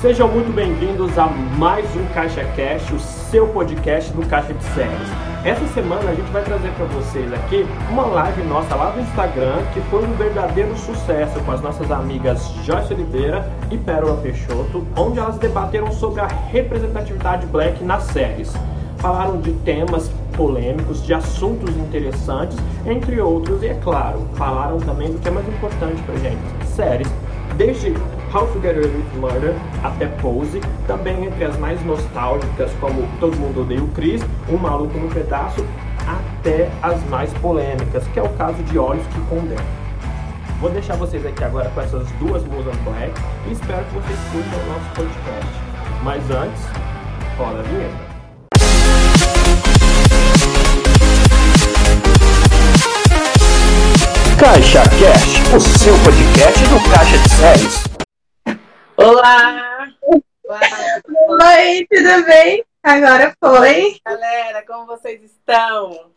Sejam muito bem-vindos a mais um Caixa Cash, o seu podcast do Caixa de Séries. Essa semana a gente vai trazer para vocês aqui uma live nossa lá do Instagram que foi um verdadeiro sucesso com as nossas amigas Joyce Oliveira e Pérola Peixoto, onde elas debateram sobre a representatividade black nas séries. Falaram de temas polêmicos, de assuntos interessantes, entre outros, e é claro, falaram também do que é mais importante pra gente, séries desde How to Get Away with Murder até Pose, também entre as mais nostálgicas, como Todo Mundo Odeia o Chris, Um Maluco no Pedaço, até as mais polêmicas, que é o caso de Olhos que Condenam. Vou deixar vocês aqui agora com essas duas musas black e espero que vocês curtam o nosso podcast. Mas antes, rola a vinheta. Caixa Cast, o seu podcast do Caixa de Séries. Olá! Olá. Oi, tudo bem? Agora foi. Galera, como vocês estão?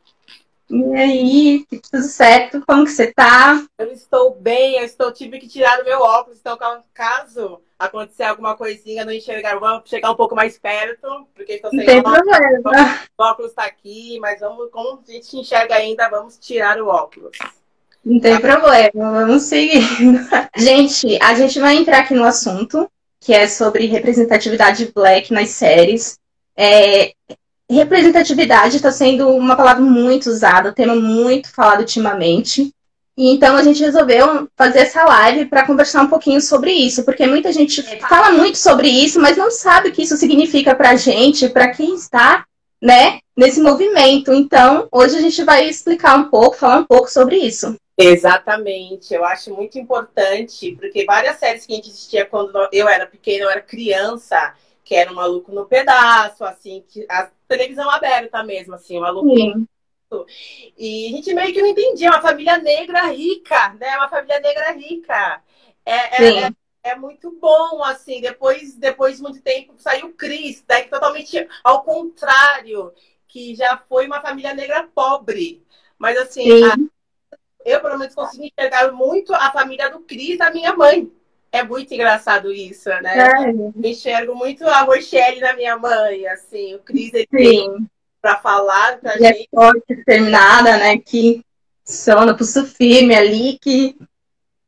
E aí, tudo certo? Como que você tá? Eu estou bem, eu estou tive que tirar o meu óculos, então caso acontecer alguma coisinha, não enxergar, vamos chegar um pouco mais perto, porque estou sem óculos. Problema. O óculos está aqui, mas vamos, como a gente enxerga ainda, vamos tirar o óculos. Não tem problema, vamos seguindo. Gente, a gente vai entrar aqui no assunto, que é sobre representatividade black nas séries. É, representatividade está sendo uma palavra muito usada, tema muito falado ultimamente. E então a gente resolveu fazer essa live para conversar um pouquinho sobre isso, porque muita gente fala muito sobre isso, mas não sabe o que isso significa para a gente, para quem está, né, nesse movimento. Então, hoje a gente vai explicar um pouco, falar um pouco sobre isso. Exatamente, eu acho muito importante, porque várias séries que a gente assistia quando eu era pequena, eu era criança, que era um maluco no pedaço, assim, que a televisão aberta mesmo, assim, um maluco. Sim. E a gente meio que não entendia, uma família negra rica, né? Uma família negra rica. É, é, é, é, muito bom, assim, depois, depois de muito tempo saiu o Cris, daí totalmente ao contrário, que já foi uma família negra pobre. Mas assim, a, eu, pelo menos, consegui enxergar muito a família do Cris da minha mãe. É muito engraçado isso, né? É. Enxergo muito a Rochelle na minha mãe, assim, o Cris ele tem pra falar pra e é gente. É forte, determinada, né? Que sona, pulso firme ali, que.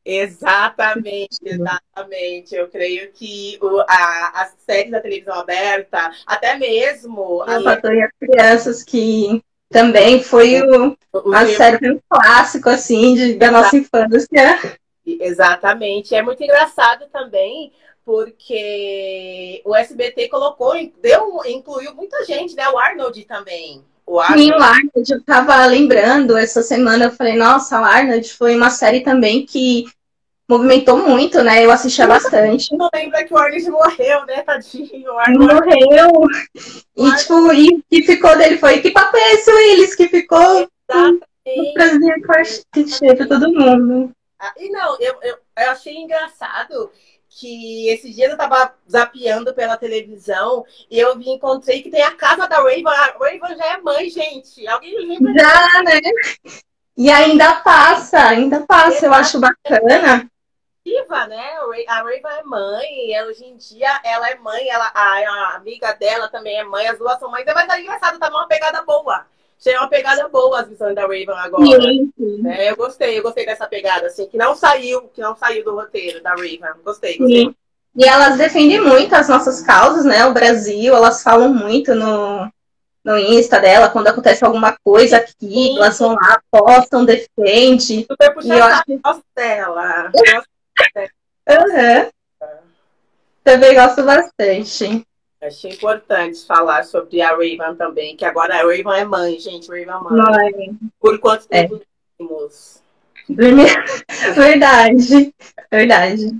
Exatamente, exatamente. Eu creio que o, a, a série da televisão aberta, até mesmo. A, a as crianças que também foi o, o a série um clássico, assim, de, da nossa infância. Exatamente. É muito engraçado também, porque o SBT colocou, deu, incluiu muita gente, né? O Arnold também. O Arnold. Sim, o Arnold, eu tava lembrando essa semana, eu falei, nossa, o Arnold foi uma série também que movimentou muito, né? Eu assistia bastante. Não lembra que o Arnold morreu, né, tadinho? O Arnold morreu. E, tipo, e o que ficou dele foi que papo é esse, Willis, que ficou Exatamente. clichê pra todo mundo. Ah, e não, eu, eu, eu achei engraçado que esses dias eu tava zapeando pela televisão e eu vi, encontrei que tem a casa da Raven. A Raven já é mãe, gente. Alguém lembra? Já, né? E ainda passa, ainda passa, eu acho bacana viva, né? A Raven é mãe, ela, hoje em dia ela é mãe, ela, a, a, amiga dela também é mãe, as duas são mães, mas é engraçado, tá uma pegada boa. Achei uma pegada boa as visões da Raven agora. Sim, sim. É, eu gostei, eu gostei dessa pegada, assim, que não saiu, que não saiu do roteiro da Raven. Gostei, gostei. Sim. E elas defendem muito as nossas causas, né? O Brasil, elas falam muito no, no Insta dela, quando acontece alguma coisa aqui, Sim. elas vão lá, postam, defendem. Super puxar eu acho... dela. Uhum. Também gosto bastante. Achei importante falar sobre a Raven também, que agora a Raven é mãe, gente. Raven é mãe. mãe. Por quanto é. tempo é. dormimos? Verdade. Verdade.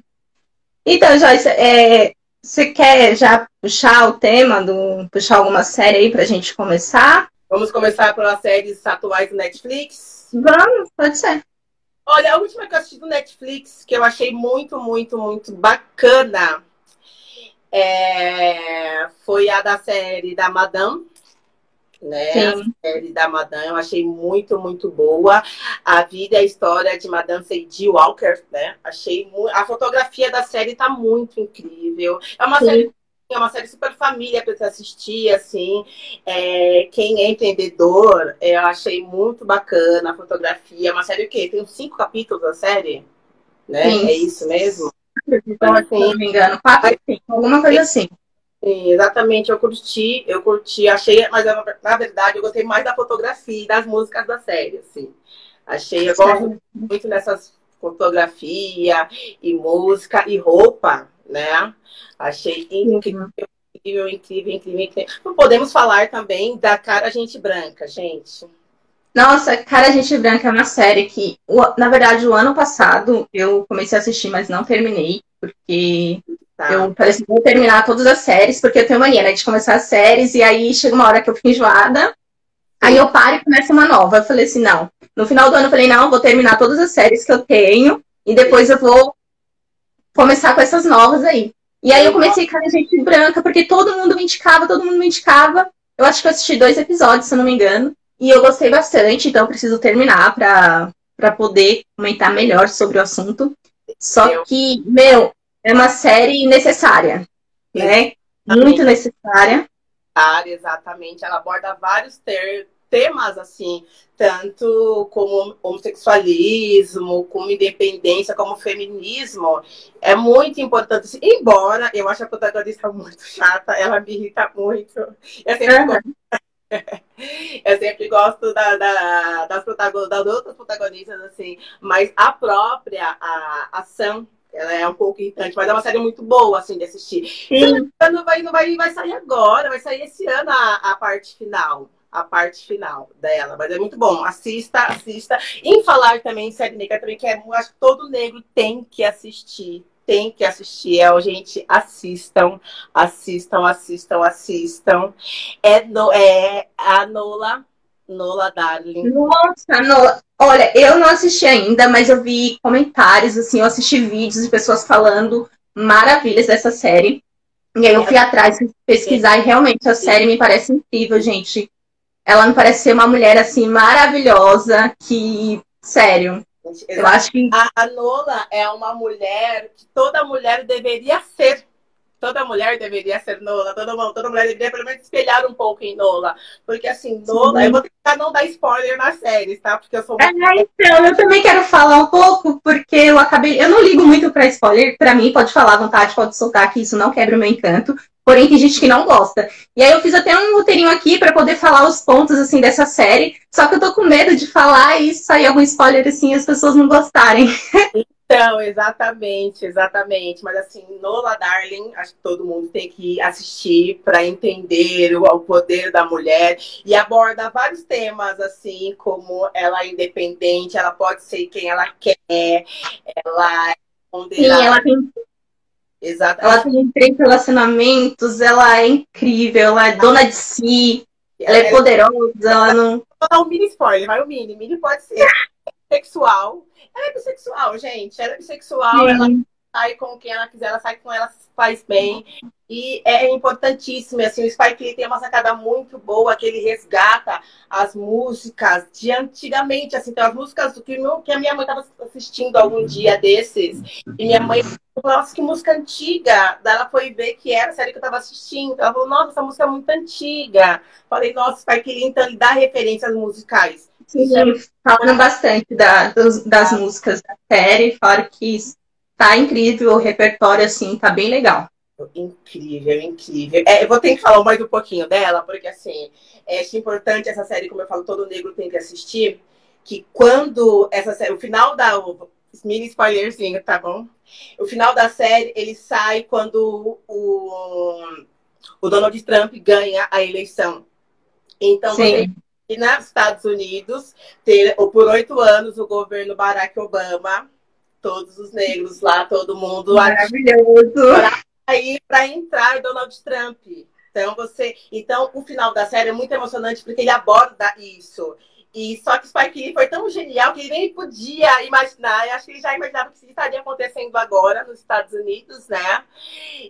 Então, Joyce, é, você quer já puxar o tema, do, puxar alguma série aí pra gente começar? Vamos começar pelas séries atuais do Netflix? Vamos, pode ser. Olha, a última que eu assisti do Netflix, que eu achei muito, muito, muito bacana, é... foi a da série da Madame. né? Sim. A série da Madame, eu achei muito, muito boa. A vida e a história de Madame Sadie Walker, né? Achei muito... A fotografia da série tá muito incrível. É uma Sim. série é uma série super família para você assistir, assim. É, quem é empreendedor, eu achei muito bacana a fotografia. É uma série o quê? Tem uns cinco capítulos da série? Né? Sim. É isso mesmo? Então, assim, se não me engano, quatro, alguma coisa assim. Sim, exatamente, eu curti, eu curti, achei, mas na verdade eu gostei mais da fotografia e das músicas da série, assim. Achei, eu gosto muito dessas fotografia e música e roupa, né? Achei incrível, incrível, incrível, incrível, incrível. Não podemos falar também da Cara Gente Branca, gente. Nossa, Cara Gente Branca é uma série que, na verdade, o ano passado eu comecei a assistir, mas não terminei, porque Tá. Eu parece que vou terminar todas as séries, porque eu tenho mania, né, de começar as séries, e aí chega uma hora que eu fico enjoada, aí eu paro e começo uma nova. Eu falei assim, não. No final do ano eu falei, não, eu vou terminar todas as séries que eu tenho, e depois eu vou começar com essas novas aí. E aí eu comecei com a gente branca, porque todo mundo me indicava, todo mundo me indicava. Eu acho que eu assisti dois episódios, se eu não me engano, e eu gostei bastante, então eu preciso terminar pra, pra poder comentar melhor sobre o assunto. Só que, meu, é uma série necessária, né? Muito necessária. Exatamente, ela aborda vários ter temas assim, tanto como homossexualismo, como independência, como feminismo, é muito importante. Assim, embora eu ache a protagonista muito chata, ela me irrita muito. Eu sempre uhum. gosto, eu sempre gosto da, da, das, das outras protagonistas, assim, mas a própria a ação ela é um pouco irritante, mas é uma série muito boa, assim, de assistir. Sim. Não vai, não vai, vai sair agora, vai sair esse ano a, a parte final. A parte final dela, mas é muito bom. Assista, assista. Em falar também série negra, também que é, acho que todo negro tem que assistir tem que assistir. É, gente, assistam, assistam, assistam, assistam. É, no, é a Nola Nola Darling. Nossa, Nola. Olha, eu não assisti ainda, mas eu vi comentários, assim, eu assisti vídeos de pessoas falando maravilhas dessa série. E aí eu fui atrás pesquisar e realmente a série me parece incrível, gente. Ela me parece ser uma mulher assim maravilhosa que, sério, eu acho que a, a Nola é uma mulher que toda mulher deveria ser toda mulher deveria ser Nola, toda, toda mulher deveria pelo menos espelhar um pouco em Nola. Porque assim, Nola, Sim. eu vou tentar não dar spoiler nas séries, tá? Porque eu sou muito... É, então, eu também quero falar um pouco, porque eu acabei. Eu não ligo muito pra spoiler, pra mim, pode falar à vontade, pode soltar que isso não quebra o meu encanto. Porém, tem gente que não gosta. E aí eu fiz até um roteirinho aqui para poder falar os pontos assim dessa série. Só que eu tô com medo de falar e sair algum spoiler assim e as pessoas não gostarem. Então, exatamente, exatamente. Mas assim, Nola Darling, acho que todo mundo tem que assistir para entender o, o, poder da mulher e aborda vários temas, assim, como ela é independente, ela pode ser quem ela quer, ela é Sim, ela tem. Exatamente. Ela tem três relacionamentos, ela é incrível, ela é dona de si, ela é poderosa, ela não. Vou dar um mini spoiler, vai o mini. Mini pode ser sexual ela é bissexual, gente. Ela é bissexual, Sim. ela sai com quem ela quiser, ela sai com ela faz bem. E é importantíssimo, assim, o Spike Lee tem uma sacada muito boa, que ele resgata as músicas de antigamente, assim, então as músicas do que, que a minha mãe estava assistindo algum dia desses, e minha mãe nossa, que música antiga. Daí ela foi ver que era a série que eu estava assistindo. Ela falou, nossa, essa música é muito antiga. Falei, nossa, Spike Lee, então ele dá referências musicais. Sim, é... falam bastante da, dos, das ah. músicas da série, falaram que tá incrível, o repertório, assim, tá bem legal. Incrível, incrível. É, eu vou ter que falar mais um pouquinho dela, porque, assim, é importante essa série, como eu falo, todo negro tem que assistir, que quando essa série, o final da... Mini spoilerzinho, tá bom? O final da série, ele sai quando o, o Donald Trump ganha a eleição. Então, Sim. você nos Estados Unidos, ter, por oito anos, o governo Barack Obama, todos os negros lá, todo mundo Maravilhoso. para entrar Donald Trump. Então, você. Então, o final da série é muito emocionante porque ele aborda isso. E só que Spike Lee foi tão genial que ele nem podia imaginar. Eu acho que ele já imaginava que isso estaria acontecendo agora nos Estados Unidos, né?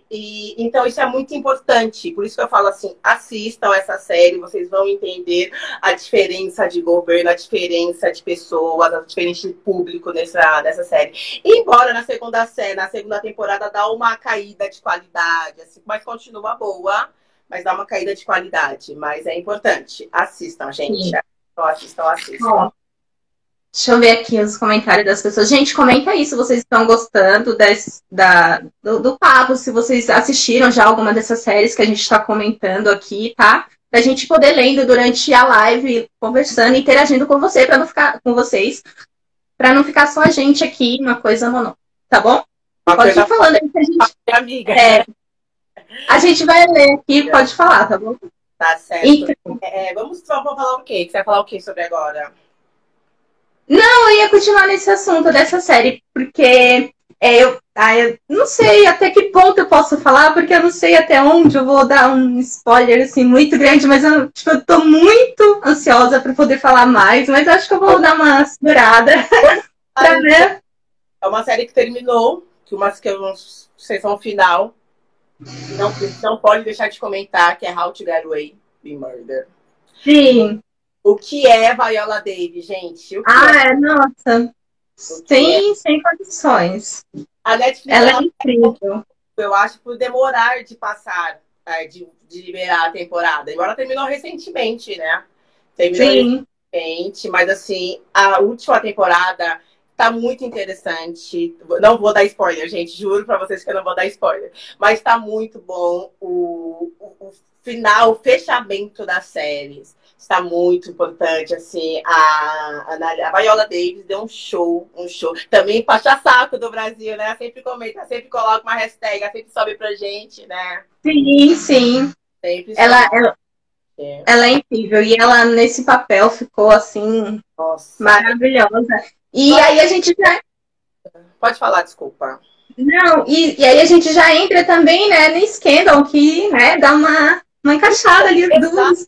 E então isso é muito importante. Por isso que eu falo assim: assistam essa série, vocês vão entender a diferença de governo, a diferença de pessoas, a diferença de público nessa, nessa série. Embora na segunda série, na segunda temporada, dá uma caída de qualidade, assim, mas continua boa mas dá uma caída de qualidade. Mas é importante. Assistam, gente. Sim. Assistam, assistam. Bom, deixa eu ver aqui os comentários das pessoas. Gente, comenta aí se vocês estão gostando desse, da, do, do papo, se vocês assistiram já alguma dessas séries que a gente está comentando aqui, tá? Pra gente poder lendo durante a live, conversando, interagindo com você, para não ficar com vocês, para não ficar só a gente aqui, uma coisa monô, tá bom? Uma Pode ir falando aí que a gente. Amiga. É, a gente vai ler aqui, pode falar, tá bom? Tá certo. Então, é, vamos, vamos falar o quê? Você vai falar o quê sobre agora? Não, eu ia continuar nesse assunto dessa série, porque é, eu, ah, eu não sei até que ponto eu posso falar, porque eu não sei até onde eu vou dar um spoiler assim muito grande, mas eu, tipo, eu tô muito ansiosa para poder falar mais, mas acho que eu vou dar uma segurada pra ver. É uma série que terminou, que uma que eu não sei se é um final, não, não pode deixar de comentar que é How to Get Away with Murder. Sim. O que é Viola Davis, gente? ah, é? nossa. Sem, é? sem condições. A Netflix ela é incrível. Eu acho por demorar de passar, é, de, de liberar a temporada. Embora terminou recentemente, né? Terminou Sim. recentemente, mas assim, a última temporada Tá muito interessante. Não vou dar spoiler, gente. Juro para vocês que eu não vou dar spoiler. Mas tá muito bom o, o, o final, o fechamento das séries. Está muito importante, assim. A, a, a Viola Davis deu um show, um show. Também pacha-saco do Brasil, né? Sempre comenta, sempre coloca uma hashtag, sempre sobe pra gente, né? Sim, sim. Sempre ela, ela, é. ela é incrível. E ela, nesse papel, ficou, assim, Nossa. maravilhosa. E Pode... aí a gente já. Pode falar, desculpa. Não, e, e aí a gente já entra também, né, no Scandal, que né, dá uma, uma encaixada ali dos.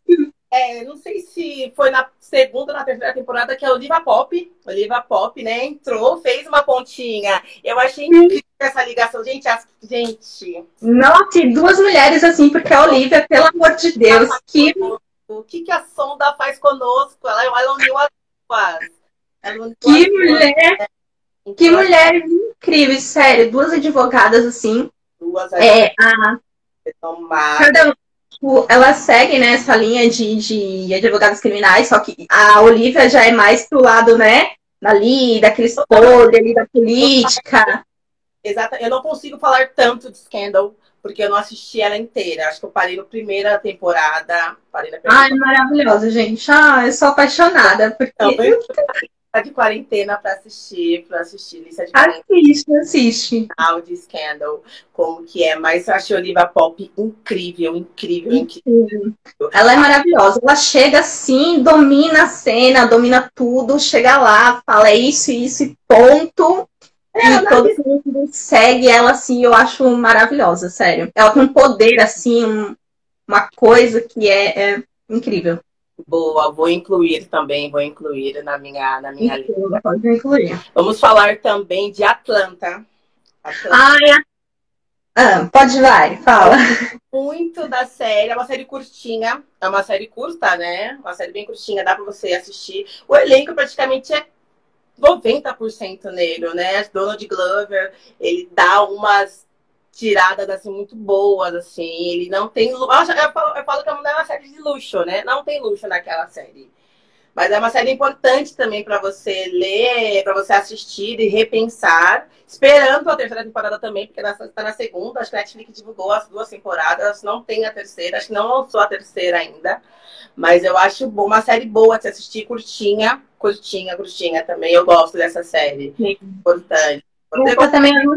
É, não sei se foi na segunda ou na terceira temporada que a Oliva Pop, Oliva Pop, né, entrou, fez uma pontinha. Eu achei incrível essa ligação. Gente, as, gente. Nossa, duas mulheres assim, porque a Olivia, pelo amor de Deus, que. O que, que a Sonda faz conosco? Ela, ela uniu as duas. Que mulher! Que mulher incrível, sério. Duas advogadas assim. Duas é, a... Cada, tipo, ela segue né, essa linha de, de advogados criminais, só que a Olivia já é mais pro lado, né? Ali, daqueles podres ali da política. Exato. Eu não consigo falar tanto de Scandal, porque eu não assisti ela inteira. Acho que eu parei na primeira temporada. Parei na primeira Ai, maravilhosa, gente. Ah, eu sou apaixonada. Porque... Não, eu tá de quarentena para assistir, para assistir lista de Assiste, assiste. de Scandal, como que é, mas eu achei Oliva Pop incrível, incrível, incrível. Ela é maravilhosa. Ela chega assim, domina a cena, domina tudo, chega lá, fala isso, isso e ponto. É, e todo mundo segue ela assim, eu acho maravilhosa, sério. Ela tem um poder assim, um, uma coisa que é, é incrível. Boa, vou incluir também, vou incluir na minha, na minha lista. Pode incluir. Vamos falar também de Atlanta. Atlanta. Ai, ah, pode vai, fala. Muito da série, é uma série curtinha, é uma série curta, né? Uma série bem curtinha, dá pra você assistir. O elenco praticamente é 90% negro, né? Donald Glover, ele dá umas tiradas assim muito boas, assim. Ele não tem. Eu, falo, eu falo que não é uma série de luxo, né? Não tem luxo naquela série. Mas é uma série importante também para você ler, para você assistir e repensar. Esperando a terceira temporada também, porque ela está na segunda. Acho que a Netflix divulgou as duas temporadas. Não tem a terceira, acho que não lançou a terceira ainda. Mas eu acho uma série boa de assistir, curtinha. Curtinha, curtinha também. Eu gosto dessa série. Sim. Importante. Eu também não,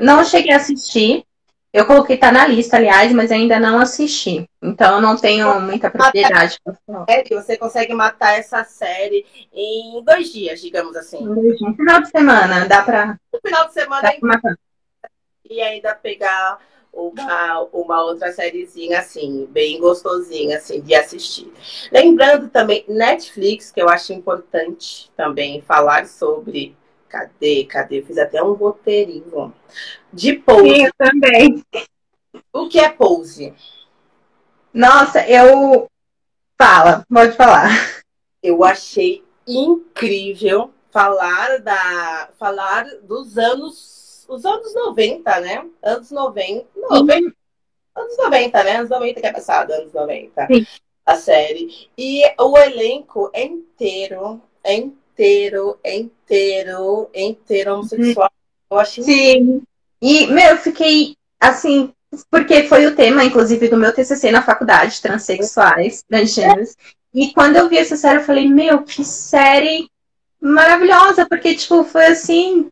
não cheguei a assistir. Eu coloquei, tá na lista, aliás, mas ainda não assisti. Então eu não tenho muita propriedade. Você consegue matar essa série em dois dias, digamos assim. Um final de semana, dá pra. No final de semana dá pra matar. e ainda pegar uma, uma outra sériezinha, assim, bem gostosinha, assim, de assistir. Lembrando também, Netflix, que eu acho importante também falar sobre. Cadê? Cadê? fiz até um roteirinho. De pose. Sim, eu também. O que é pose? Nossa, eu. Fala, pode falar. Eu achei incrível falar da falar dos anos os anos 90, né? Anos 90, 90 anos 90, né? Anos 90 que é passado, anos 90. Sim. A série. E o elenco é inteiro, é inteiro, é inteiro, é inteiro homossexual. Eu achei Sim. E, meu, eu fiquei assim, porque foi o tema, inclusive, do meu TCC na faculdade, transexuais, transgêneros. E quando eu vi essa série, eu falei, meu, que série maravilhosa, porque, tipo, foi assim.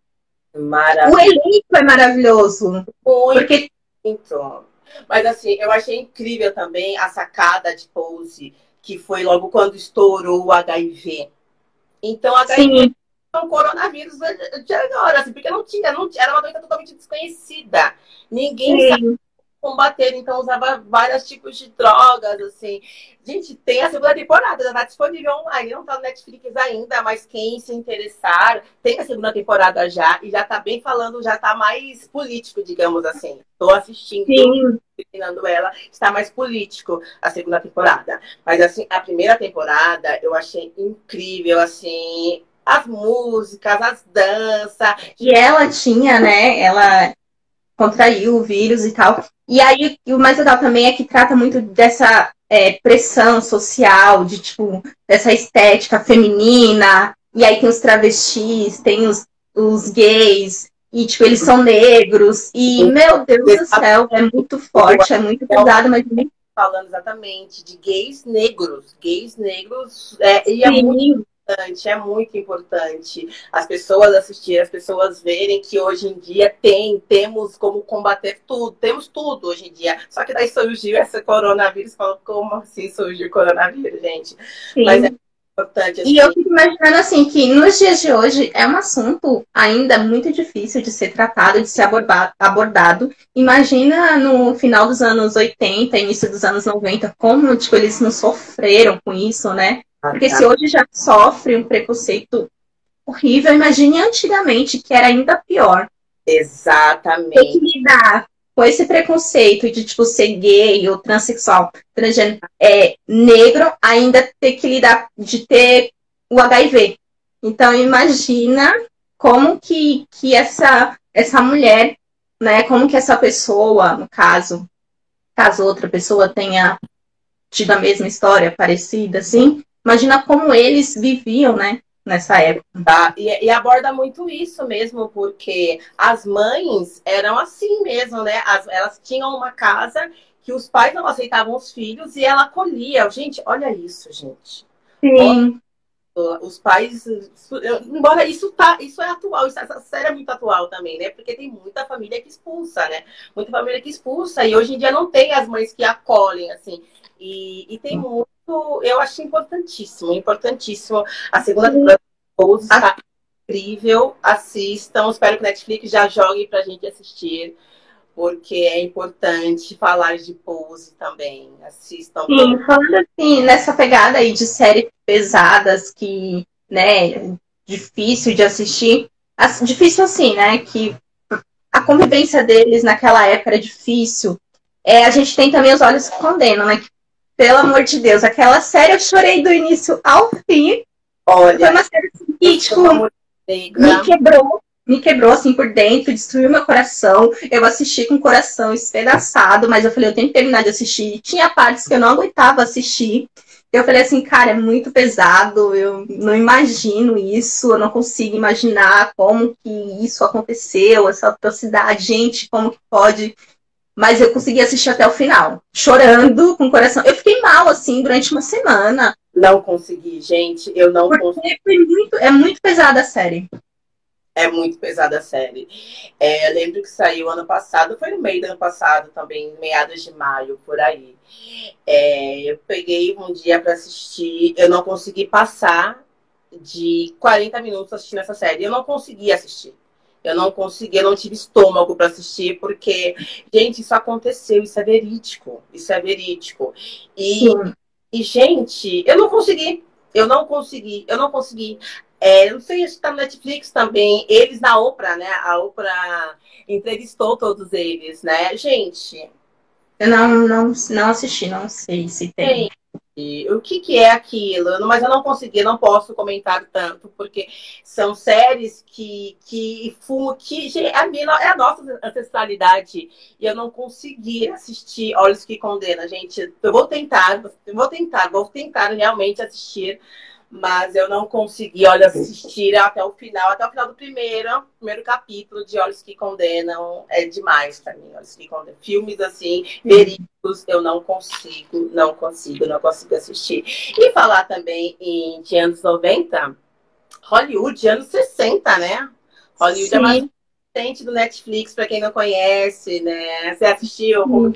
Maravilhoso. O elenco é maravilhoso. Muito. Porque... Muito. Mas, assim, eu achei incrível também a sacada de Pose, que foi logo quando estourou o HIV. Então, HIV Sim. é um coronavírus de agora, assim, porque não tinha, não tinha, era uma doença totalmente desconhecida. Ninguém sabia combater, então usava vários tipos de drogas, assim. Gente, tem a segunda temporada, já tá disponível online, não tá no Netflix ainda, mas quem se interessar, tem a segunda temporada já, e já tá bem falando, já tá mais político, digamos assim. Tô assistindo, terminando ela, está mais político a segunda temporada. Mas, assim, a primeira temporada eu achei incrível, assim, as músicas, as danças. E ela tinha, né, ela contraiu o vírus e tal. E aí, o mais legal também é que trata muito dessa é, pressão social, de tipo, dessa estética feminina. E aí tem os travestis, tem os, os gays, e tipo, eles são negros. E, meu Deus do céu, é muito forte, é muito pesado, mas falando exatamente de gays negros. Gays negros é, e é muito importante, é muito importante as pessoas assistirem, as pessoas verem que hoje em dia tem, temos como combater tudo, temos tudo hoje em dia. Só que daí surgiu esse coronavírus, falou, como assim surgiu o coronavírus, gente? Sim. Mas é importante. Assim. E eu fico imaginando assim que nos dias de hoje é um assunto ainda muito difícil de ser tratado, de ser abordado. Imagina no final dos anos 80, início dos anos 90, como tipo, eles não sofreram com isso, né? Porque se hoje já sofre um preconceito horrível, imagine antigamente, que era ainda pior. Exatamente. Tem que lidar com esse preconceito de, tipo, ser gay ou transexual, transgênero, é, negro, ainda ter que lidar de ter o HIV. Então, imagina como que, que essa, essa mulher, né, como que essa pessoa, no caso, caso outra pessoa tenha tido a mesma história parecida, assim, imagina como eles viviam, né? Nessa época. Tá, e, e, aborda muito isso mesmo, porque as mães eram assim mesmo, né? As, elas tinham uma casa que os pais não aceitavam os filhos e ela acolhia. Gente, olha isso, gente. Sim. Os pais, embora isso tá, isso é atual, isso, essa série é muito atual também, né? Porque tem muita família que expulsa, né? Muita família que expulsa e hoje em dia não tem as mães que acolhem, assim. E, e tem muito eu acho importantíssimo, importantíssimo. A segunda temporada Pose está incrível. Assistam. Espero que Netflix já jogue pra gente assistir. Porque é importante falar de pose também. Assistam. Sim, falando assim, nessa pegada aí de séries pesadas que, né, difícil de assistir. Difícil assim, né? Que a convivência deles naquela época era difícil. É, a gente tem também os olhos que condenam, né? Que pelo amor de Deus, aquela série eu chorei do início ao fim. Olha. Foi uma série assim, que, tipo, me quebrou, me quebrou assim por dentro, destruiu meu coração. Eu assisti com o coração espedaçado, mas eu falei, eu tenho que terminar de assistir. Tinha partes que eu não aguentava assistir. Eu falei assim, cara, é muito pesado, eu não imagino isso, eu não consigo imaginar como que isso aconteceu, essa atrocidade, gente, como que pode mas eu consegui assistir até o final, chorando com o coração. Eu fiquei mal, assim, durante uma semana. Não consegui, gente. Eu não consegui. Muito, é muito pesada a série. É muito pesada a série. É, eu lembro que saiu ano passado, foi no meio do ano passado também, meados de maio, por aí. É, eu peguei um dia para assistir, eu não consegui passar de 40 minutos assistindo essa série. Eu não consegui assistir. Eu não consegui, eu não tive estômago para assistir, porque, gente, isso aconteceu, isso é verídico. Isso é verídico. E, e, gente, eu não consegui. Eu não consegui, eu não consegui. É, não sei se está no Netflix também. Eles na Oprah, né? A Oprah entrevistou todos eles, né? Gente. Eu não, não, não assisti, não sei se tem. Gente, o que, que é aquilo, mas eu não consegui, não posso comentar tanto, porque são séries que, que fumam, que a minha, é a nossa ancestralidade, e eu não consegui assistir Olhos que Condena, gente. Eu vou tentar, vou tentar, vou tentar realmente assistir mas eu não consegui, olha, assistir até o final, até o final do primeiro, primeiro capítulo de Olhos que Condenam, é demais para mim, Olhos que Condenam. Filmes assim, verídicos, eu não consigo, não consigo, não consigo assistir. E falar também em de anos 90, Hollywood, anos 60, né? Hollywood Sim. é mais recente do Netflix, para quem não conhece, né? Você assistiu?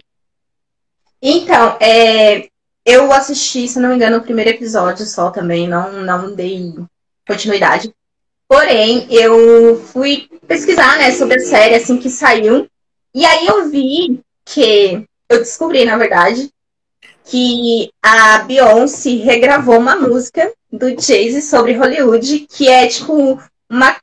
Então, é, eu assisti, se não me engano, o primeiro episódio só também, não, não dei continuidade. Porém, eu fui pesquisar, né, sobre a série assim que saiu. E aí eu vi que eu descobri, na verdade, que a Beyoncé regravou uma música do Jay-Z sobre Hollywood, que é tipo uma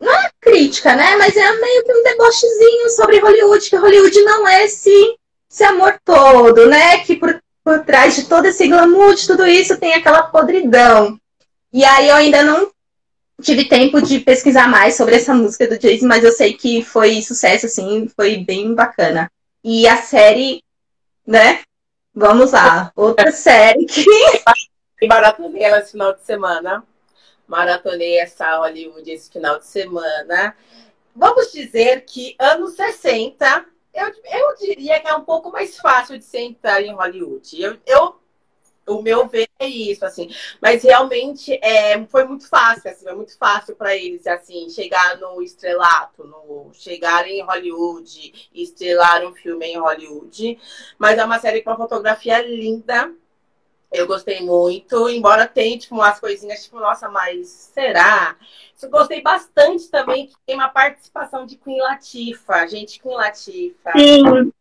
não é crítica, né? Mas é meio que um debochezinho sobre Hollywood, que Hollywood não é esse, esse amor todo, né? Que por por trás de todo esse glamour, de tudo isso, tem aquela podridão. E aí eu ainda não tive tempo de pesquisar mais sobre essa música do Jason, mas eu sei que foi sucesso, assim, foi bem bacana. E a série, né? Vamos lá, outra série que. E maratonei ela esse final de semana. Maratonei essa Hollywood esse final de semana. Vamos dizer que anos 60 eu, eu diria que é um pouco mais fácil de se entrar em Hollywood. Eu, eu, o meu ver é isso, assim. Mas realmente é, foi muito fácil, assim, é muito fácil para eles, assim, chegar no estrelato, no, chegar em Hollywood estrelar um filme em Hollywood. Mas é uma série com uma fotografia linda. Eu gostei muito, embora tenha, tipo, umas coisinhas, tipo, nossa, mas será? Eu gostei bastante também que tem uma participação de Queen Latifa. Gente, Queen Latifa. Sim.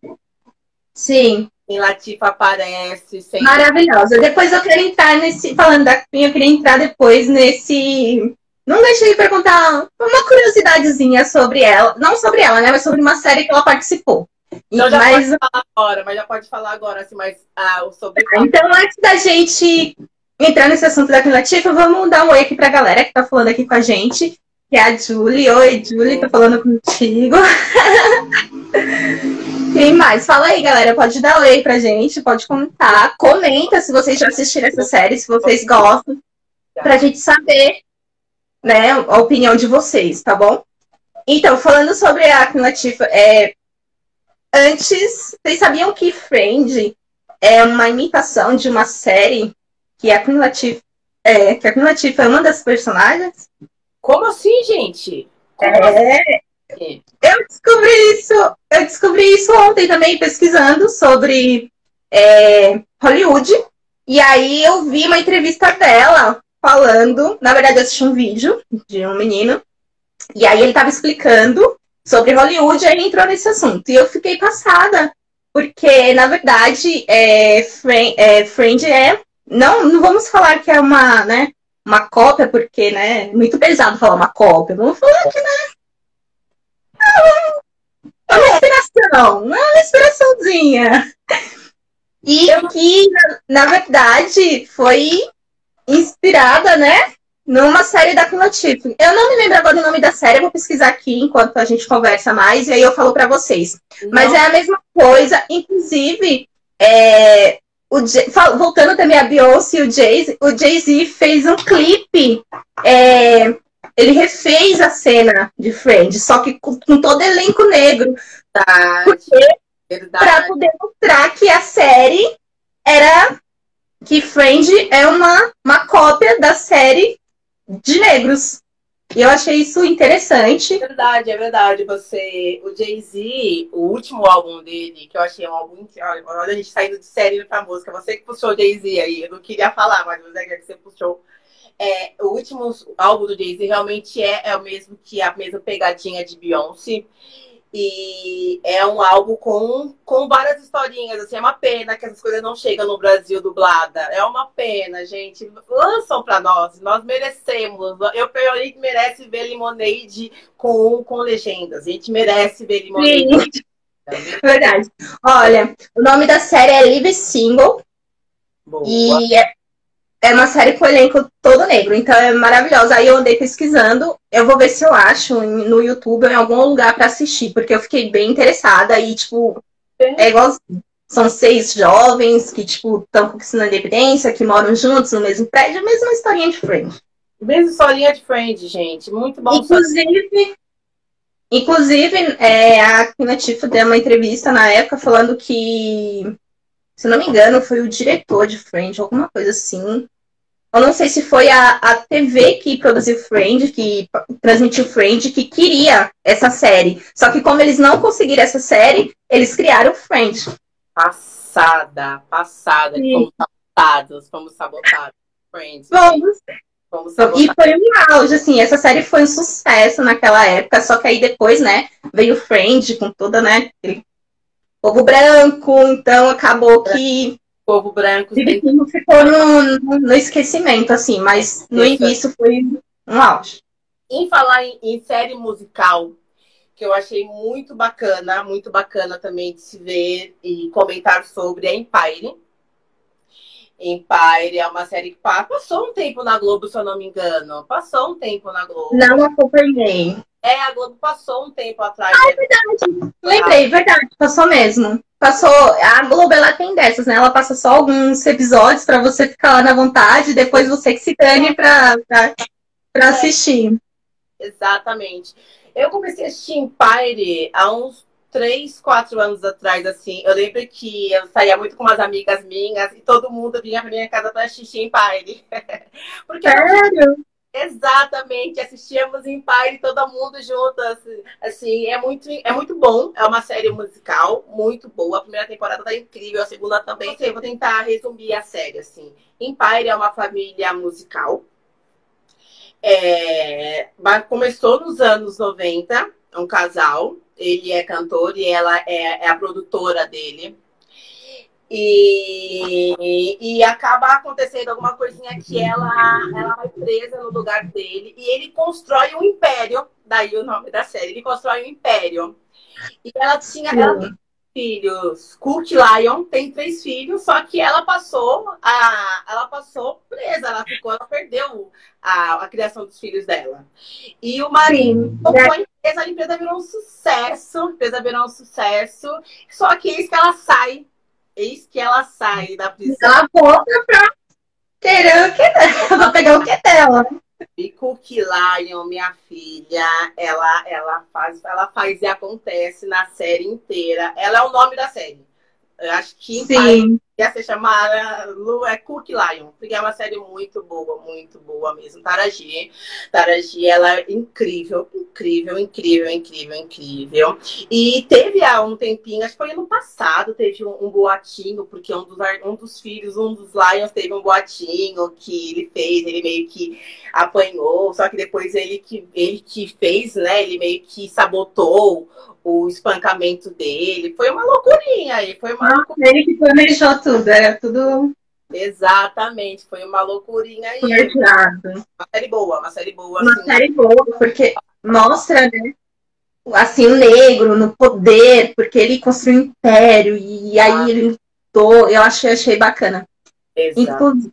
Sim. Queen Latifa aparece. Sempre... Maravilhosa. Depois eu quero entrar nesse. Falando da Queen, eu queria entrar depois nesse. Não deixei de perguntar uma curiosidadezinha sobre ela. Não sobre ela, né? Mas sobre uma série que ela participou. Então já mas... pode falar agora, mas já pode falar agora, assim, mas ah, sobre. Então, antes da gente entrar nesse assunto da Latifa, vamos dar um oi aqui pra galera que tá falando aqui com a gente. Que é a Julie. Oi, Julie, tô falando contigo. Quem mais? Fala aí, galera. Pode dar oi pra gente, pode comentar. Comenta se vocês já assistiram essa série, se vocês gostam. Pra gente saber, né, a opinião de vocês, tá bom? Então, falando sobre a Latifah, é... antes, vocês sabiam que Friend é uma imitação de uma série que a Queen Latifah é, que a Queen Latifah é uma das personagens. Como assim, gente? Como é, assim? Eu descobri isso, eu descobri isso ontem também, pesquisando sobre é, Hollywood. E aí eu vi uma entrevista dela falando, na verdade eu assisti um vídeo de um menino, e aí ele estava explicando sobre Hollywood aí entrou nesse assunto. E eu fiquei passada, porque, na verdade, é, Friend, é, Friend é não, não vamos falar que é uma, né, uma cópia, porque, né, é muito pesado falar uma cópia. Vamos falar que, né, é uma inspiração, uma inspiraçãozinha. E que, na, na verdade, foi inspirada, né, numa série da Clotif. Eu não me lembro agora o nome da série, eu vou pesquisar aqui enquanto a gente conversa mais, e aí eu falo para vocês. Não. Mas é a mesma coisa, inclusive, é, voltando também a Beyoncé e o Jay-Z, o Jay-Z fez um clipe. É, ele refez a cena de Friends, só que com, com todo elenco negro. Para poder mostrar que a série era. Que Friends é uma, uma cópia da série de negros. E eu achei isso interessante. É verdade, é verdade. Você, o Jay-Z, o último álbum dele, que eu achei um álbum. Olha, a gente saindo de série pra música. Você que puxou o Jay-Z aí. Eu não queria falar, mas você que você puxou. É, o último álbum do Jay-Z realmente é, é o mesmo que a mesma pegadinha de Beyoncé. E é um álbum com, com várias historinhas. Assim, é uma pena que essas coisas não chegam no Brasil dublada. É uma pena, gente. Lançam para nós. Nós merecemos. Eu, eu merece ver Lemonade com, com legendas. A gente merece ver Lemonade. Sim. Verdade. Olha, o nome da série é Live Single. Boa. E é, é uma série com elenco todo negro, então é maravilhosa. Aí eu andei pesquisando, eu vou ver se eu acho no YouTube ou em algum lugar para assistir, porque eu fiquei bem interessada e, tipo, é igual. São seis jovens que, tipo, estão conquistando a independência, que moram juntos no mesmo prédio, mesma historinha de Friend. Mesma historinha de Friend, gente. Muito bom. Inclusive, inclusive é, a Kina Tifo deu uma entrevista na época falando que, se não me engano, foi o diretor de Friend, alguma coisa assim, eu não sei se foi a, a TV que produziu Friend, que transmitiu Friend, que queria essa série. Só que como eles não conseguiram essa série, eles criaram Friend. Passada, passada. Sim. Fomos sabotados, fomos sabotados. Friend. Vamos. E foi um auge, assim, essa série foi um sucesso naquela época, só que aí depois, né, veio Friend com toda, né, aquele povo branco, então acabou que povo branco. Tem... ficou no, no, esquecimento, assim, mas no Isso. início foi um auge. Em falar em, em, série musical, que eu achei muito bacana, muito bacana também de se ver e comentar sobre a Empire. Empire é uma série que passou um tempo na Globo, se eu não me engano. Passou um tempo na Globo. Não acompanhei. É, a Globo passou um tempo atrás. Ah, é verdade. Lembrei, verdade, passou mesmo passou. A Globo ela tem dessas, né? Ela passa só alguns episódios para você ficar lá na vontade, e depois você que se dane para para assistir. Exatamente. Eu comecei a assistir Empire há uns 3, 4 anos atrás, assim. Eu lembro que eu saía muito com umas amigas minhas e todo mundo vinha pra minha casa para assistir Empire. Porque Sério? Exatamente, assistíamos em pai todo mundo junto, assim, assim, é muito, é muito bom, é uma série musical muito boa, a primeira temporada tá incrível, a segunda também, vou tentar resumir a série, assim. Empire é uma família musical, é, começou nos anos 90, é um casal, ele é cantor e ela é, é a produtora dele, e, e acaba acontecendo alguma coisinha que ela, ela vai presa no lugar dele e ele constrói um império. Daí o nome da série, ele constrói um império. E ela tinha ela tem filhos. Kurt Lion tem três filhos, só que ela passou a, ela passou presa, ela ficou, ela perdeu a, a criação dos filhos dela. E o marido tocou a empresa, a empresa virou um sucesso, a empresa virou um sucesso, só que eis que ela sai Eis que ela sai da prisão. Ela volta pra querer o que dela, pra pegar o que dela. E Cookie Lion, minha filha, ela, ela, faz, ela faz e acontece na série inteira. Ela é o nome da série. Eu acho que Sim. Ia ser chamada Lu é Cook Lion, porque é uma série muito boa, muito boa mesmo. Taraji. Taraji, ela é incrível, incrível, incrível, incrível, incrível. E teve há um tempinho, acho que foi ano passado, teve um, um boatinho, porque um dos, um dos filhos, um dos Lions, teve um boatinho que ele fez, ele meio que apanhou, só que depois ele que, ele que fez, né? Ele meio que sabotou o espancamento dele. Foi uma loucurinha aí, foi uma ah, Ele que planejou tudo, era tudo. Exatamente, foi uma loucurinha aí. Uma série boa, uma série boa. Uma assim. série boa, porque mostra, né? Assim, o negro no poder, porque ele construiu um império, e aí ah. ele lutou. Eu achei, achei bacana. Inclusive,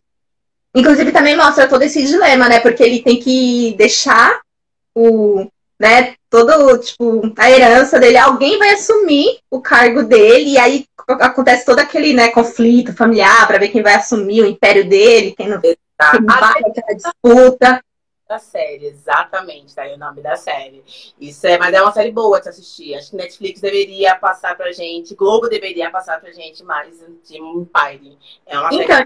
inclusive, também mostra todo esse dilema, né? Porque ele tem que deixar o, né, todo, tipo, a herança dele, alguém vai assumir o cargo dele, e aí acontece todo aquele, né, conflito familiar para ver quem vai assumir o império dele, quem não, quem vai, aquela disputa. Da série, exatamente, tá aí o nome da série. Isso é, mas é uma série boa de assistir. Acho que Netflix deveria passar pra gente, Globo deveria passar pra gente mais de Empire. É uma série então,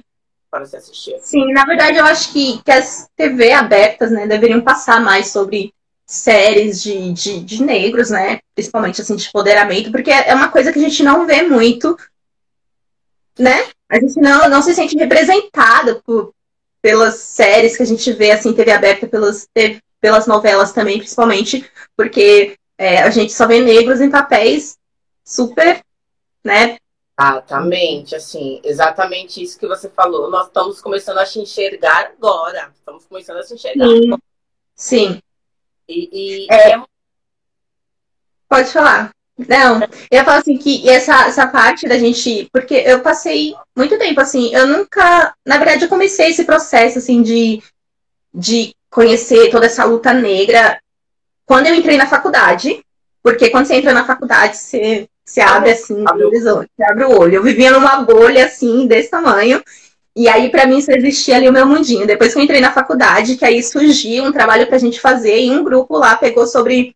para se assistir. Sim, na verdade eu acho que, que as TV abertas, né, deveriam passar mais sobre séries de, de, de, negros, né? Principalmente assim, de empoderamento, porque é uma coisa que a gente não vê muito, né? A gente não, não se sente representada por, pelas séries que a gente vê, assim, TV aberta, pelas, pelas novelas também, principalmente, porque é, a gente só vê negros em papéis super, né? Exatamente, assim, exatamente isso que você falou. Nós estamos começando a se enxergar agora. Estamos começando a se enxergar. Sim. Sim. E, e É. é Pode falar. Não, eu falar assim que essa, essa parte da gente. Porque eu passei muito tempo assim, eu nunca. Na verdade, eu comecei esse processo assim de, de conhecer toda essa luta negra quando eu entrei na faculdade. Porque quando você entra na faculdade, você, você abre assim, Abre o- horizonte, você abre o olho. Eu vivia numa bolha assim, desse tamanho. E aí, pra mim, só existia ali o meu mundinho. Depois que eu entrei na faculdade, que aí surgiu um trabalho pra gente fazer, e um grupo lá pegou sobre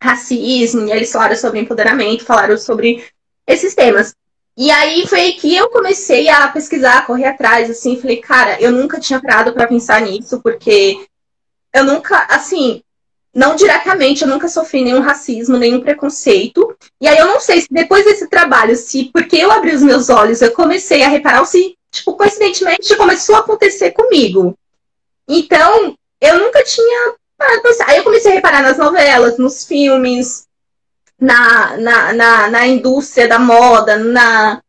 racismo, e eles falaram sobre empoderamento, falaram sobre esses temas. E aí foi que eu comecei a pesquisar, a correr atrás, assim, falei, cara, eu nunca tinha parado pra pensar nisso, porque eu nunca, assim, não diretamente, eu nunca sofri nenhum racismo, nenhum preconceito. E aí eu não sei se depois desse trabalho, se porque eu abri os meus olhos, eu comecei a reparar, ou se, tipo, coincidentemente começou a acontecer comigo. Então, eu nunca tinha. Aí eu comecei a reparar nas novelas, nos filmes, na, na, na, na indústria da moda, na,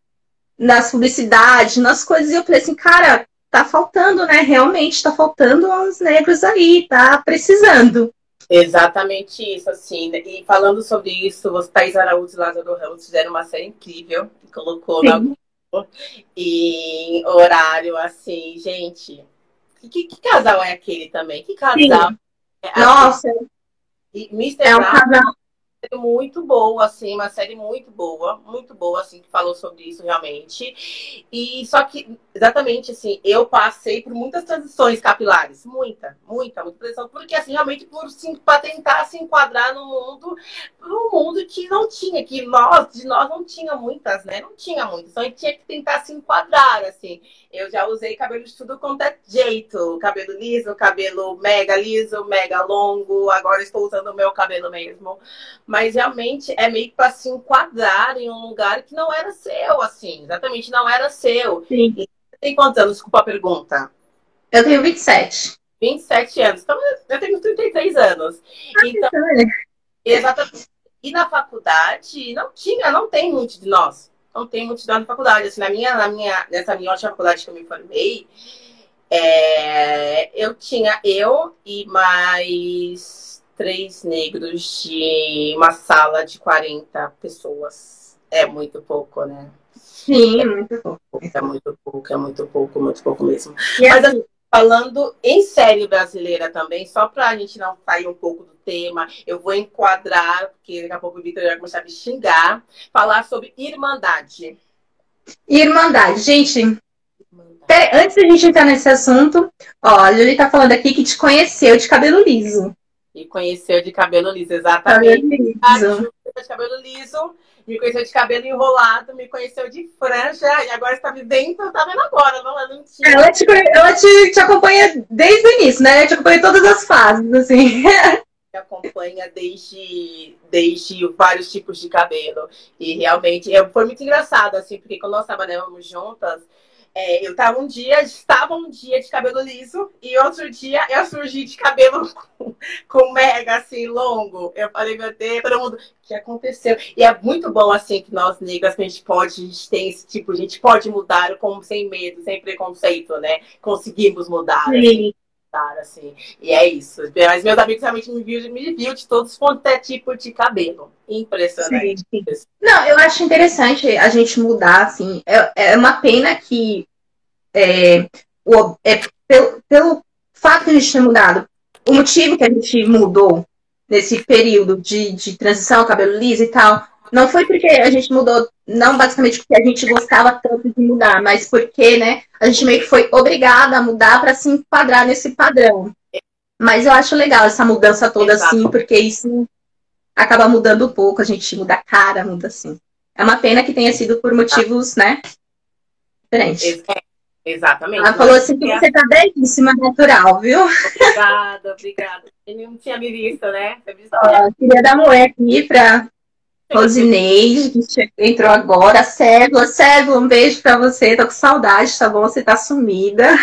nas publicidades, nas coisas, e eu falei assim, cara, tá faltando, né? Realmente tá faltando uns negros aí, tá precisando. exatamente isso, assim. né? E falando sobre isso, os Thais Araújo e Lázaro Ramos fizeram uma série incrível colocou na Sim. Globo em horário, assim, gente. Que, que- casal é aquele também? Que casal? Sim. É, Nossa, e Mr. é um casal. Muito boa, assim, uma série muito boa, muito boa, assim, que falou sobre isso realmente. E só que, exatamente, assim, eu passei por muitas transições capilares, muita, muita, muita transição, porque, assim, realmente, por sim, para tentar se enquadrar no mundo, num mundo que não tinha, que nós, de nós não tinha muitas, né? Não tinha muitas, então a gente tinha que tentar se enquadrar, assim. Eu já usei cabelo de tudo quanto é jeito, cabelo liso, cabelo mega liso, mega longo, agora estou usando o meu cabelo mesmo mas realmente é meio que para se enquadrar em um lugar que não era seu, assim, exatamente não era seu. Sim. Você tem quantos anos? Desculpa a pergunta. Eu tenho 27. 27 anos. Então, eu tenho 33 anos. Então, exatamente. E na faculdade, não tinha, não tem muito de nós. Não tem muito de nós na faculdade. Assim, na minha, na minha, nessa minha ótima faculdade que eu me formei, é, eu tinha eu e mais três negros de uma sala de 40 pessoas. É muito pouco, né? Sim, muito bom. É muito pouco, é muito pouco, muito pouco mesmo. E Mas assim, Falando em série brasileira também, só para a gente não sair um pouco do tema, eu vou enquadrar, porque daqui a pouco o Vitor vai começar a me xingar, falar sobre Irmandade. Irmandade. Gente, Irmandade. pera- antes da gente entrar nesse assunto, ó, a Júlia tá falando aqui que te conheceu de cabelo liso. E conheceu de cabelo liso, exatamente. Cabelo liso. Júlia de cabelo liso, me conheceu de cabelo enrolado, me conheceu de franja, e agora está me tá vendo agora, não, ela não tinha. Ela, te, ela te, te acompanha desde o início, né? Ela te acompanha em todas as fases, assim. me acompanha desde, desde vários tipos de cabelo. E realmente foi muito engraçado, assim, porque quando nós trabalhávamos juntas, é, eu estava um dia, estava um dia de cabelo liso e outro dia eu surgi de cabelo com, mega assim, longo. Eu falei, meu Deus, todo mundo, o que aconteceu? E é muito bom assim que nós negras, a gente pode, a gente tem esse tipo, a gente pode mudar como sem medo, sem preconceito, né? Conseguimos mudar. assim cara, assim. E é isso. Mas meus amigos realmente me viu, me viu de todos quanto é tipo de cabelo. Impressionante. Sim. Não, eu acho interessante a gente mudar, assim. É, é uma pena que é, o, é, pelo, pelo fato de a gente ter mudado, o motivo que a gente mudou nesse período de, de transição, cabelo liso e tal, não foi porque a gente mudou, não basicamente porque a gente gostava tanto de mudar, mas porque, né, a gente meio que foi obrigada a mudar para se enquadrar nesse padrão. Mas eu acho legal essa mudança toda Exato. assim, porque isso acaba mudando um pouco, a gente muda a cara, muda assim. É uma pena que tenha sido por motivos, né, diferentes. Ex- exatamente. Ela falou assim que você tá belíssima, natural, viu? Obrigada, obrigada. Ele não tinha me visto, né? Ó, queria dar um oi aqui pra Rosineide, que entrou agora. Célula, Célula, um beijo pra você. Tô com saudade, tá bom? Você tá sumida.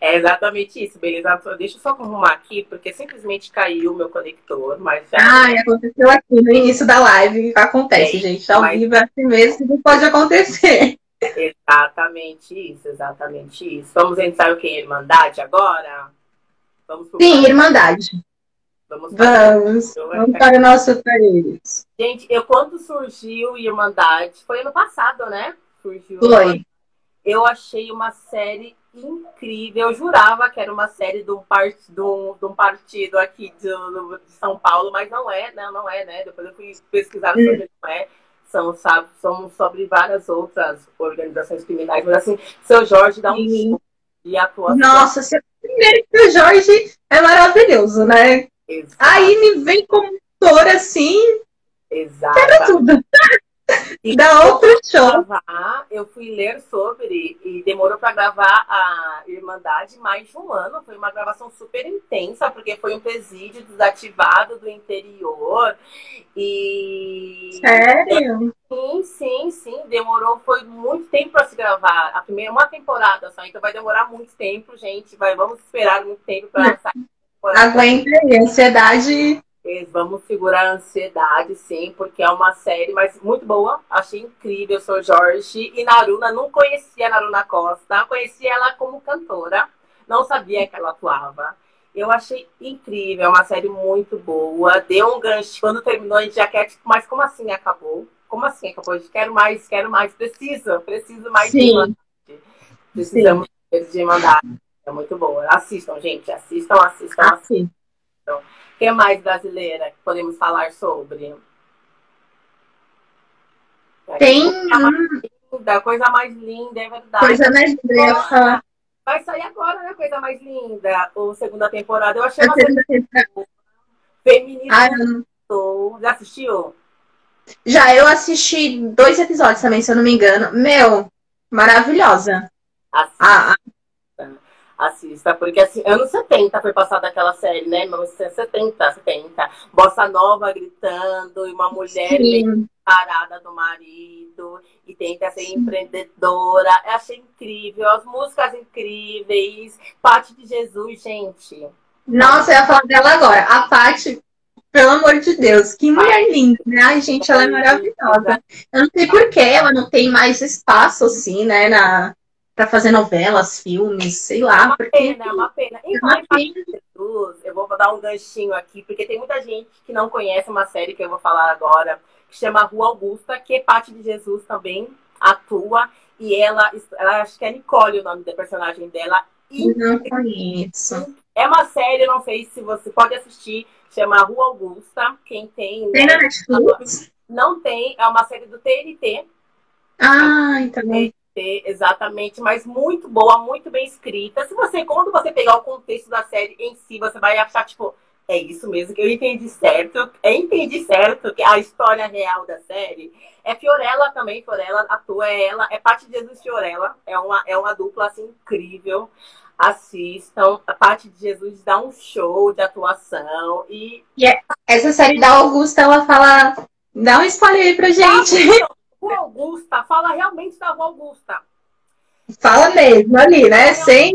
É exatamente isso, beleza? Deixa eu só arrumar aqui, porque simplesmente caiu o meu conector, mas já. Ah, aconteceu aqui no início da live. Acontece, é, gente. Ao mas... vivo é assim mesmo, não pode acontecer. Exatamente isso, exatamente isso. Vamos entrar o que? Irmandade agora? Vamos Sim, Irmandade. Vamos, vamos, vamos para o nosso país. Gente, eu quando surgiu Irmandade, foi ano passado, né? Surgiu. Foi. Eu achei uma série incrível. Eu jurava que era uma série de um, part... de um, de um partido aqui de, de, São Paulo, mas não é, não, não é, né? Depois eu fui pesquisar hum. sobre não é. São, sabe, são sobre várias outras organizações criminais, mas assim, seu Jorge dá um show de atuação. Nossa, primeiro que o Jorge é maravilhoso, né? Exato. Aí me vem como ator assim. Exato. Quebra tudo. E da outro show. Gravar, eu fui ler sobre e demorou para gravar a Irmandade mais de um ano. Foi uma gravação super intensa, porque foi um presídio desativado do interior. E. Sério? Sim, sim, sim. Demorou, foi muito tempo para se gravar. A primeira, uma temporada só, então vai demorar muito tempo, gente. Vai, vamos esperar muito tempo para sair. Aguenta aí, ansiedade Vamos segurar a ansiedade, sim, porque é uma série, mas muito boa. Achei incrível, sou Jorge. E Naruna, não conhecia a Naruna Costa, conhecia ela como cantora, não sabia que ela atuava. Eu achei incrível, é uma série muito boa. Deu um gancho. Quando terminou, a gente já quer, tipo, mas como assim acabou? Como assim acabou? Eu quero mais, quero mais. Preciso, preciso mais sim. de mandar. Precisamos sim. de mandar. É muito boa. Assistam, gente. Assistam, assistam, ah, assistam. Sim que mais brasileira que podemos falar sobre? Tem. Coisa mais linda, coisa mais linda, é verdade. Coisa mais linda. Vai sair agora, né? Coisa mais linda. Ou segunda temporada. Eu achei a uma segunda temporada. Feminino. Ah. Já assistiu? Já, eu assisti dois episódios também, se eu não me engano. Meu, maravilhosa. A, a, assista, porque assim, anos 70 foi passada aquela série, né? Anos 70, 70. Bossa Nova gritando, e uma mulher bem parada do marido, e tenta ser Sim. empreendedora. Eu achei incrível, as músicas incríveis, Parte de Jesus, gente. Nossa, eu ia falar dela agora. A Parte, pelo amor de Deus, que mulher linda, né? Ai, gente, ela é maravilhosa. Eu não sei por que ela não tem mais espaço, assim, né, na, para fazer novelas, filmes, sei lá. É uma porque... pena, é uma pena. E é uma pena. Jesus, eu vou dar um ganchinho aqui, porque tem muita gente que não conhece uma série que eu vou falar agora, que chama Rua Augusta, que é parte de Jesus também atua. E ela, ela acho que é Nicole o nome da personagem dela. E não conheço. É uma série, não sei se você pode assistir, chama Rua Augusta. Quem tem. Tem né? Não tem, é uma série do TNT. Ah, então exatamente, mas muito boa, muito bem escrita. Se você, quando você pegar o contexto da série em si, você vai achar, tipo, é isso mesmo que eu entendi certo. Eu entendi certo que a história real da série é Fiorella também. Fiorella atua, é ela, é parte de Jesus Fiorella. É uma, é uma dupla assim incrível. Assistam. A parte de Jesus dá um show de atuação. E, e é, essa série da Augusta, ela fala. Dá um spoiler aí pra gente. Rua Augusta, fala realmente da Rua Augusta. Fala mesmo, ali, né? Sem.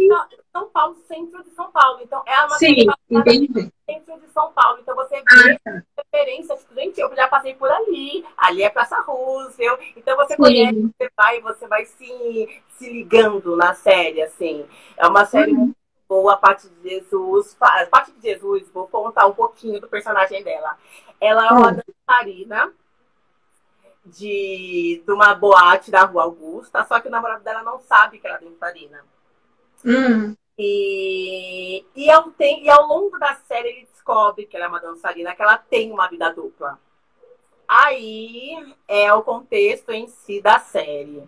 São Paulo, centro de São Paulo. Então, é uma Sim, entendi. centro de São Paulo. Então, você vê ah, tá. referências. Gente, eu já passei por ali. Ali é Praça Roosevelt. Então, você Sim. conhece, você vai, você vai se, se ligando na série, assim. É uma série uhum. muito boa, a parte de Jesus. A parte de Jesus, vou contar um pouquinho do personagem dela. Ela é uma uhum. dançarina de, de uma boate da Rua Augusta, só que o namorado dela não sabe que ela é dançarina. Hum. E, e, ao, tem, e ao longo da série ele descobre que ela é uma dançarina, que ela tem uma vida dupla. Aí é o contexto em si da série.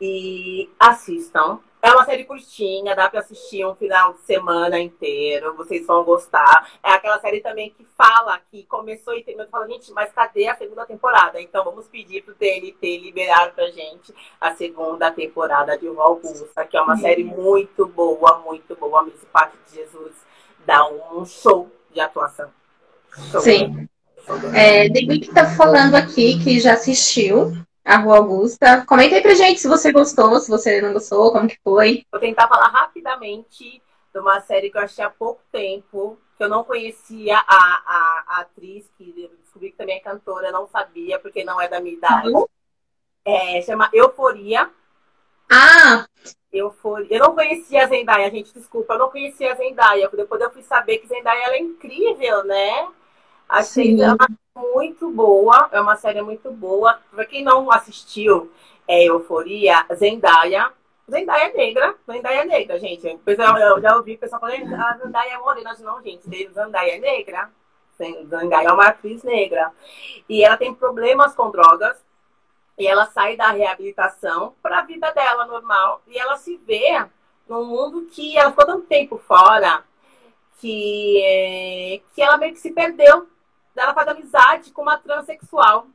E assistam, é uma série curtinha, dá para assistir um final de semana inteiro, vocês vão gostar. É aquela série também que fala que começou e terminou, fala, gente, mas cadê a segunda temporada? Então vamos pedir pro TNT liberar pra gente a segunda temporada de Augusta, que é uma série muito boa, muito boa. Mesmo Parte de Jesus dá um show de atuação. Show. Sim. É, David tá falando aqui que já assistiu a Rua Augusta. Comenta aí pra gente se você gostou, se você não gostou, como que foi. Vou tentar falar rapidamente de uma série que eu achei há pouco tempo, que eu não conhecia a, a, a atriz, que descobri que também é cantora, não sabia, porque não é da minha idade. Uhum. É, chama Euforia. Ah! Euforia. Eu não conhecia a Zendaya, gente, desculpa, eu não conhecia a Zendaya. Depois eu fui saber que Zendaya ela é incrível, né? Achei Sim. ela muito boa, é uma série muito boa. Pra quem não assistiu é, Euforia, Zendaya. Zendaya é negra, Zendaya é negra, gente. Eu já ouvi o pessoal falando, ah, Zendaya é morena. Não, gente, Zendaya é negra. Zendaya é uma atriz negra. E ela tem problemas com drogas. E ela sai da reabilitação para a vida dela normal. E ela se vê num mundo que ela ficou tanto tempo fora que, é, que ela meio que se perdeu ela faz amizade com uma transexual.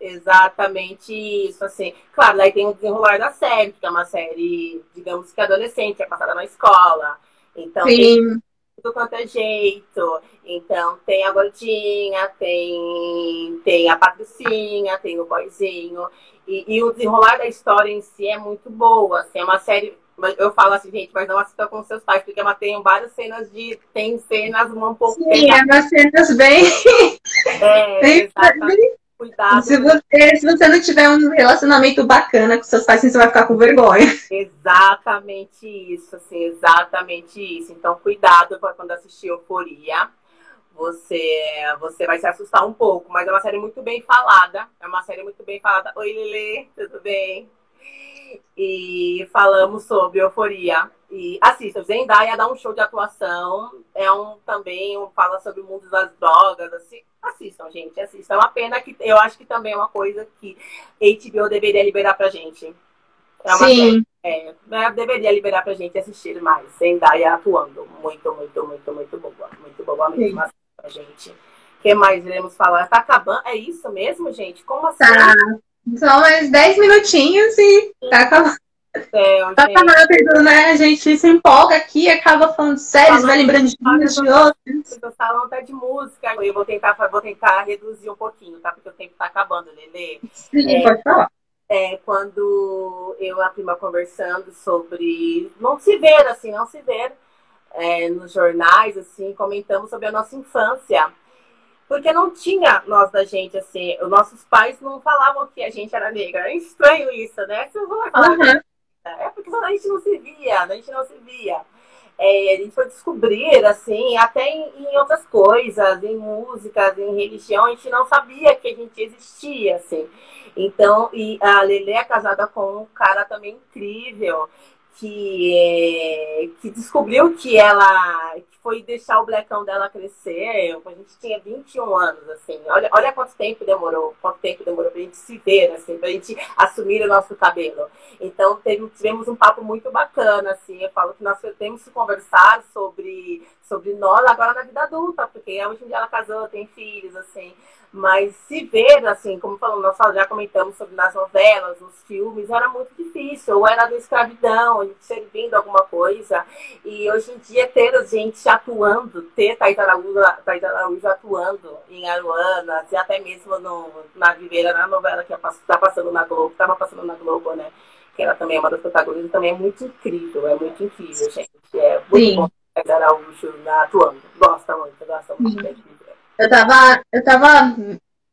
Exatamente isso, assim. Claro, daí tem o desenrolar da série, que é uma série, digamos que adolescente, é passada na escola. Então, Sim. tem tudo quanto é jeito. Então, tem a gordinha, tem, tem a patricinha, tem o boizinho. E, e, o desenrolar da história em si é muito boa. Assim, é uma série eu falo assim, gente, mas não assista com seus pais, porque ela tem várias cenas de. Tem cenas um pouco. Sim, é umas cenas bem. É, bem... Cuidado. Se você, se você não tiver um relacionamento bacana com seus pais, você vai ficar com vergonha. Exatamente isso, assim, exatamente isso. Então, cuidado quando assistir Euforia. Você, você vai se assustar um pouco, mas é uma série muito bem falada. É uma série muito bem falada. Oi, Lili, tudo bem? E falamos sobre euforia. E assista, Zendaya dá um show de atuação, é um também um, fala sobre o mundo das drogas, assim, assistam, gente, assistam. É uma pena que eu acho que também é uma coisa que HBO deveria liberar pra gente. É uma Sim. É, é, deveria liberar pra gente assistir mais. Zendaya atuando. Muito, muito, muito, muito boa. Muito boa mesmo pra gente. O que mais iremos falar? Tá acabando? É isso mesmo, gente? Como assim? Tá. Só mais 10 minutinhos e tá acabando. Céu, tá rápido, né? A gente se empolga aqui, acaba falando séries, vai lembrando de uns de outros. O salão tá de música. Eu vou tentar, vou tentar reduzir um pouquinho, tá? Porque o tempo tá acabando, Lelê. Sim, é, pode falar. É, quando eu e a prima conversando sobre não se ver, assim, não se ver é, nos jornais, assim, comentamos sobre a nossa infância. Porque não tinha nós da gente, assim, os nossos pais não falavam que a gente era negra. É estranho isso, né? Você não vai falar. Uhum. É porque a gente não se via, a gente não se via. É, a gente foi descobrir, assim, até em, em, outras coisas, em músicas, em religião, a gente não sabia que a gente existia, assim. Então, e a Lele é casada com um cara também incrível, que, que descobriu que ela que foi deixar o blecão dela crescer. A gente tinha 21 anos, assim. Olha, olha quanto tempo demorou, quanto tempo demorou pra gente se ver, assim, pra gente assumir o nosso cabelo. Então teve, tivemos um papo muito bacana, assim. Eu falo que nós temos que conversar sobre, sobre nós agora na vida adulta, porque hoje em dia ela casou, tem filhos, assim. Mas se ver, assim, como falamos, nós já comentamos sobre nas novelas, nos filmes, era muito difícil. Ou era da escravidão, a gente servindo alguma coisa. E hoje em dia ter a gente atuando, ter Thais Araújo, atuando em Aruanas, e até mesmo no, na Viveira, na novela que está passando na Globo, estava passando na Globo, né? Que ela também é uma das protagonistas, também é muito incrível, é muito incrível, gente. É muito Sim. bom Araújo atuando. Gosta muito, gosta muito. Uhum. Eu tava, eu tava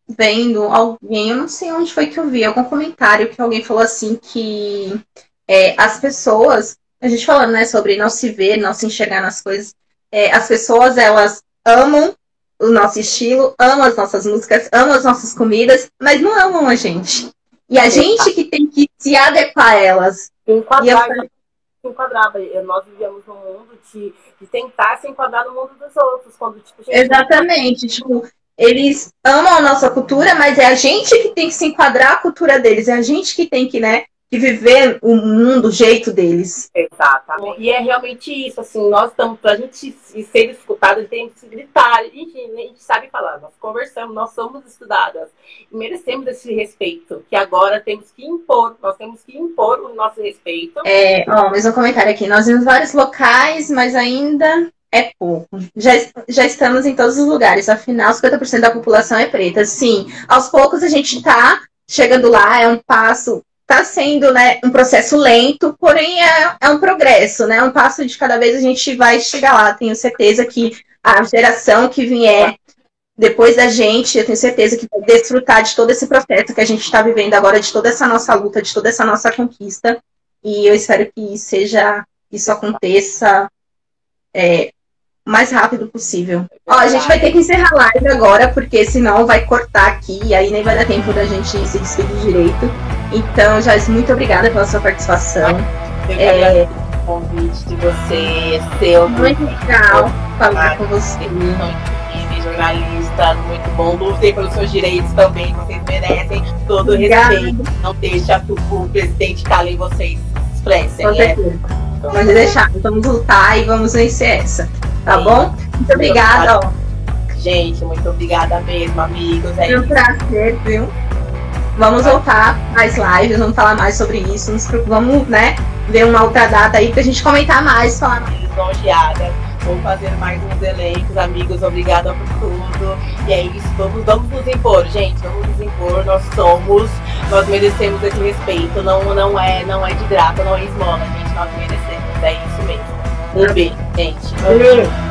vendo alguém, eu não sei onde foi que eu vi, algum comentário que alguém falou assim que é, as pessoas, a gente falando, né, sobre não se ver, não se enxergar nas coisas, é, as pessoas, elas amam o nosso estilo, amam as nossas músicas, amam as nossas comidas, mas não amam a gente. E a gente que tem que se adequar a elas. Enquadrar, eu... enquadrava. Nós vivemos num mundo de, de tentar se enquadrar no mundo dos outros. Quando, tipo, gente... Exatamente. Tipo, eles amam a nossa cultura, mas é a gente que tem que se enquadrar a cultura deles. É a gente que tem que, né, que viver o mundo do jeito deles. Exatamente. E é realmente isso, assim, nós estamos, pra gente ser escutado, a gente tem que se gritar, a gente, a gente sabe falar, nós conversamos, nós somos estudadas e merecemos esse respeito, que agora temos que impor, nós temos que impor o nosso respeito. É, ó, mais um comentário aqui, nós vimos vários locais, mas ainda é pouco. Já, já estamos em todos os lugares, afinal, 50% da população é preta. Sim, aos poucos a gente está chegando lá, é um passo, está sendo né, um processo lento, porém é, é um progresso, né? Um passo de cada vez a gente vai chegar lá. Tenho certeza que a geração que vier depois da gente, eu tenho certeza que vai desfrutar de todo esse processo que a gente está vivendo agora, de toda essa nossa luta, de toda essa nossa conquista. E eu espero que seja, isso aconteça é, mais rápido possível. Ó, a gente vai ter que encerrar a live agora, porque senão vai cortar aqui e aí nem vai dar tempo da gente se despedir direito. Então, Joyce, muito obrigada pela sua participação. Eu é... o convite de você, seu. Muito legal falar com você. jornalista, muito bom. Lutei pelos seus direitos também, vocês merecem todo o respeito. Não deixa o presidente calar em vocês expressem. Com é. Pode deixar, vamos lutar e vamos vencer essa. Tá Sim. bom? Muito obrigada, ó. Gente, muito obrigada mesmo, amigos. É um prazer, viu? Vamos voltar mais lives, vamos falar mais sobre isso. Vamos, né, ver uma outra data aí pra gente comentar mais, falar mais. Vamos fazer mais uns elencos, amigos. Obrigada por tudo. E é isso. Vamos, vamos nos impor, gente. Vamos nos impor. Nós somos, nós merecemos esse respeito. Não, não é, não é de graça, não é esmola, gente. Nós merecemos. É isso mesmo. Um beijo, gente. Um beijo.